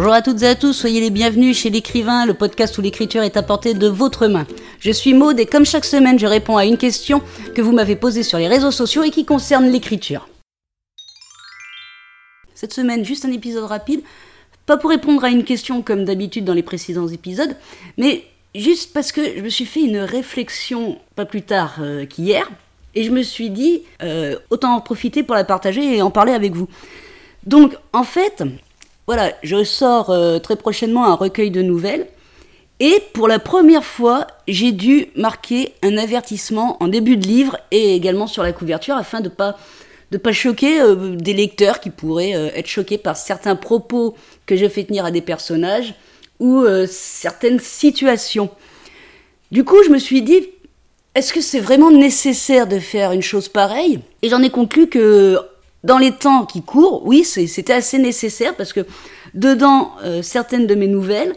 Bonjour à toutes et à tous, soyez les bienvenus chez l'écrivain, le podcast où l'écriture est apportée de votre main. Je suis Maude et comme chaque semaine, je réponds à une question que vous m'avez posée sur les réseaux sociaux et qui concerne l'écriture. Cette semaine, juste un épisode rapide, pas pour répondre à une question comme d'habitude dans les précédents épisodes, mais juste parce que je me suis fait une réflexion pas plus tard euh, qu'hier, et je me suis dit, euh, autant en profiter pour la partager et en parler avec vous. Donc, en fait, voilà, je sors euh, très prochainement un recueil de nouvelles. Et pour la première fois, j'ai dû marquer un avertissement en début de livre et également sur la couverture afin de de pas choquer euh, des lecteurs qui pourraient euh, être choqués par certains propos que je fais tenir à des personnages ou certaines situations. Du coup, je me suis dit, est-ce que c'est vraiment nécessaire de faire une chose pareille? Et j'en ai conclu que dans les temps qui courent, oui, c'était assez nécessaire parce que dedans euh, certaines de mes nouvelles,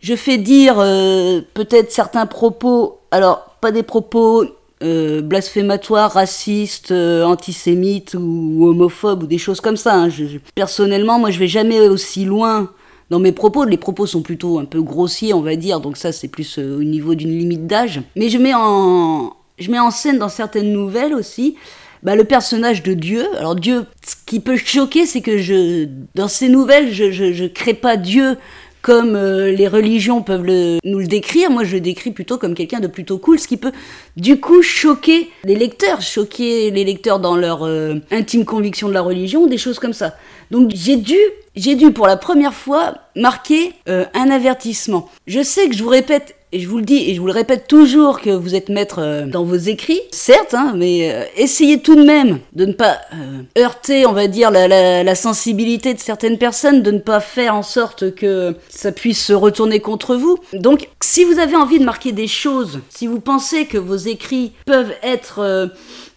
je fais dire euh, peut-être certains propos, alors pas des propos euh, blasphématoires, racistes, antisémites ou, homophobes ou des choses comme ça. Hein. personnellement, moi, je vais jamais aussi loin dans mes propos. Les propos sont plutôt un peu grossiers, on va dire, donc ça, c'est plus au niveau d'une limite d'âge. Mais en, je mets en scène dans certaines nouvelles aussi bah, le personnage de Dieu. Alors Dieu, ce qui peut choquer, c'est que je, dans ces nouvelles, je, je, crée pas Dieu comme euh, les religions peuvent nous le décrire. Moi, je le décris plutôt comme quelqu'un de plutôt cool, ce qui peut du coup choquer les lecteurs, choquer les lecteurs dans leur euh, intime conviction de la religion, des choses comme ça. Donc j'ai dû, j'ai dû pour la première fois marquer euh, un avertissement. Je sais que je vous répète et je vous le dis et je vous le répète toujours que vous êtes maître euh, dans vos écrits, certes, hein, mais euh, essayez tout de même de ne pas euh, heurter, on va dire, la, sensibilité de certaines personnes, de ne pas faire en sorte que ça puisse se retourner contre vous. Donc, si vous avez envie de marquer des choses, si vous pensez que vos écrits peuvent être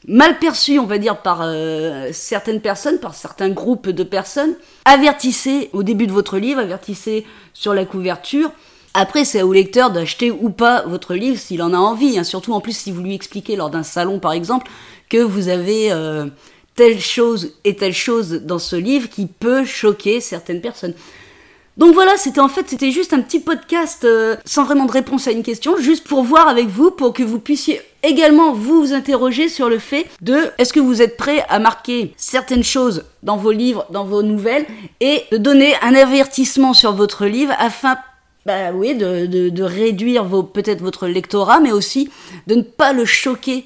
mal perçus, on va dire, par certaines personnes, par certains groupes de personnes, avertissez au début de votre livre, avertissez sur la couverture, après, c'est au lecteur d'acheter ou pas votre livre s'il en a envie. Hein. Surtout en plus si vous lui expliquez lors d'un salon, par exemple, que vous avez euh, telle chose et telle chose dans ce livre qui peut choquer certaines personnes. Donc voilà, c'était en fait, c'était juste un petit podcast euh, sans vraiment de réponse à une question, juste pour voir avec vous, pour que vous puissiez également vous interroger sur le fait de est-ce que vous êtes prêt à marquer certaines choses dans vos livres, dans vos nouvelles, et de donner un avertissement sur votre livre afin bah oui, de, de, de réduire peut-être votre lectorat, mais aussi de ne pas le choquer